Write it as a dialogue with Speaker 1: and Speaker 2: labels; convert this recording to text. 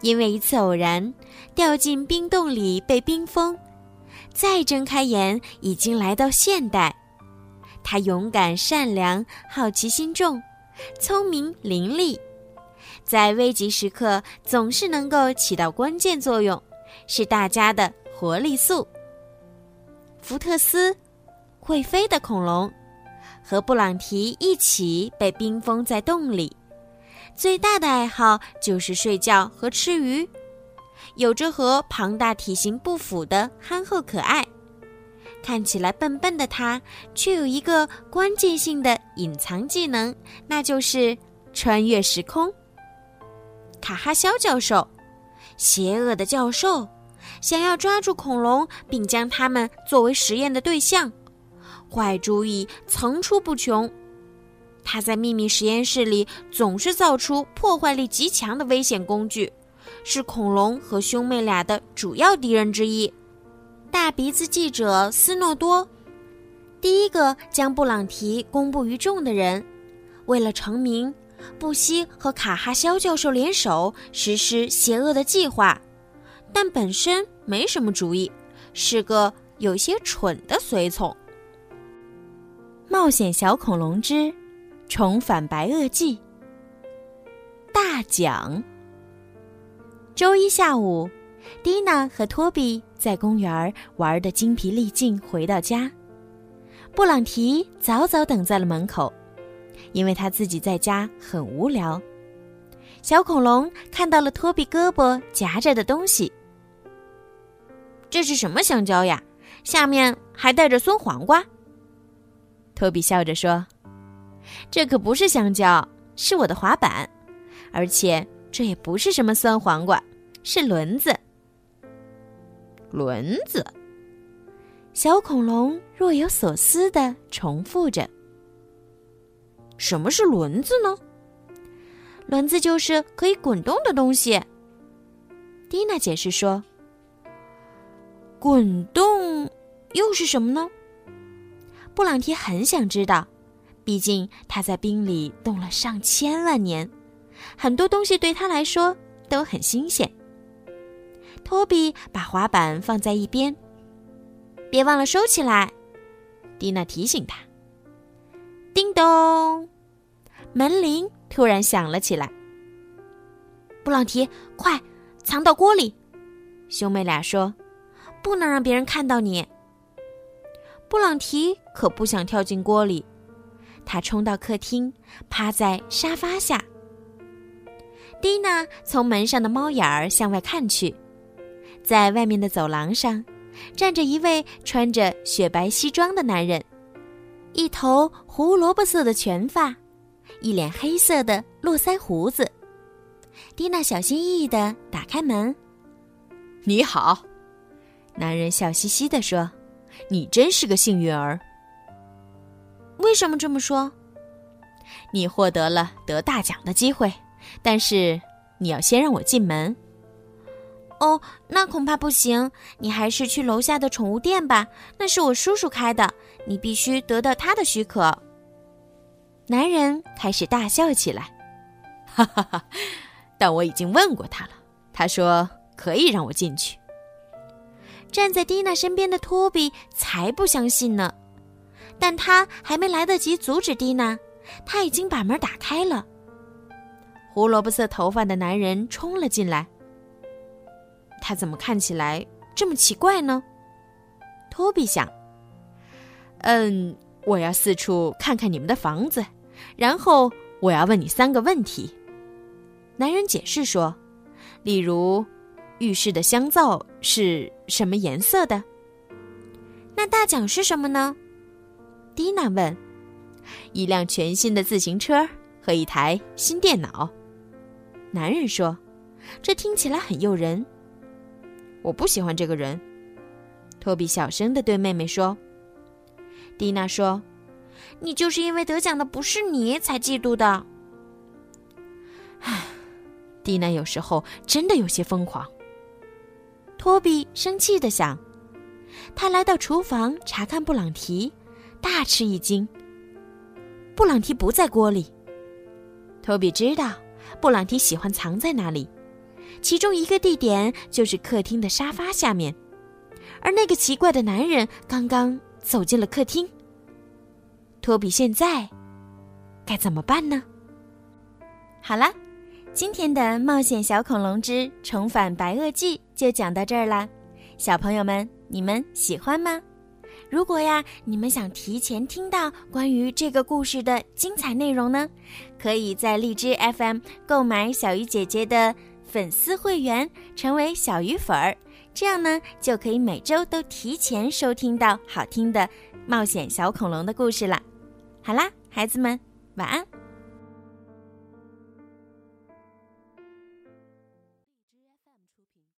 Speaker 1: 因为一次偶然，掉进冰洞里被冰封，再睁开眼，已经来到现代。他勇敢、善良、好奇心重，聪明伶俐，在危急时刻总是能够起到关键作用，是大家的活力素。福特斯，会飞的恐龙，和布朗提一起被冰封在洞里。最大的爱好就是睡觉和吃鱼，有着和庞大体型不符的憨厚可爱。看起来笨笨的他，却有一个关键性的隐藏技能，那就是穿越时空。卡哈肖教授，邪恶的教授，想要抓住恐龙并将它们作为实验的对象，坏主意层出不穷。他在秘密实验室里总是造出破坏力极强的危险工具，是恐龙和兄妹俩的主要敌人之一。大鼻子记者斯诺多，第一个将布朗提公布于众的人，为了成名，不惜和卡哈肖教授联手实施邪恶的计划，但本身没什么主意，是个有些蠢的随从。冒险小恐龙之。重返白垩纪。大奖。周一下午，蒂娜和托比在公园玩的精疲力尽，回到家，布朗提早早等在了门口，因为他自己在家很无聊。小恐龙看到了托比胳膊夹着的东西，这是什么香蕉呀？下面还带着酸黄瓜。托比笑着说。这可不是香蕉，是我的滑板，而且这也不是什么酸黄瓜，是轮子。轮子。小恐龙若有所思的重复着：“什么是轮子呢？”轮子就是可以滚动的东西。蒂娜解释说：“滚动又是什么呢？”布朗提很想知道。毕竟他在冰里冻了上千万年，很多东西对他来说都很新鲜。托比把滑板放在一边，别忘了收起来。蒂娜提醒他。叮咚，门铃突然响了起来。布朗提，快藏到锅里！兄妹俩说：“不能让别人看到你。”布朗提可不想跳进锅里。他冲到客厅，趴在沙发下。蒂娜从门上的猫眼儿向外看去，在外面的走廊上，站着一位穿着雪白西装的男人，一头胡萝卜色的全发，一脸黑色的络腮胡子。蒂娜小心翼翼地打开门。“你好。”男人笑嘻嘻地说，“你真是个幸运儿。”为什么这么说？你获得了得大奖的机会，但是你要先让我进门。
Speaker 2: 哦，那恐怕不行。你还是去楼下的宠物店吧，那是我叔叔开的，你必须得到他的许可。
Speaker 1: 男人开始大笑起来，哈哈哈！但我已经问过他了，他说可以让我进去。
Speaker 2: 站在蒂娜身边的托比才不相信呢，但他还没来得及阻止蒂娜，他已经把门打开了。
Speaker 1: 胡萝卜色头发的男人冲了进来。他怎么看起来这么奇怪呢？托比想。嗯，我要四处看看你们的房子，然后我要问你三个问题。男人解释说，例如，浴室的香皂是什么颜色的？
Speaker 2: 那大奖是什么呢？
Speaker 1: 蒂娜问。一辆全新的自行车和一台新电脑。男人说，这听起来很诱人。我不喜欢这个人，托比小声的对妹妹说。
Speaker 2: 蒂娜说：“你就是因为得奖的不是你才嫉妒的。”
Speaker 1: 唉，蒂娜有时候真的有些疯狂。
Speaker 2: 托比生气的想。他来到厨房查看布朗提，大吃一惊。布朗提不在锅里。
Speaker 1: 托比知道布朗提喜欢藏在哪里。其中一个地点就是客厅的沙发下面，而那个奇怪的男人刚刚走进了客厅。托比现在该怎么办呢？
Speaker 2: 好了，今天的《冒险小恐龙之重返白垩纪》就讲到这儿啦，小朋友们，你们喜欢吗？如果呀，你们想提前听到关于这个故事的精彩内容呢，可以在荔枝 FM 购买小鱼姐姐的。粉丝会员成为小鱼粉儿，这样呢就可以每周都提前收听到好听的冒险小恐龙的故事了。好啦，孩子们，晚安。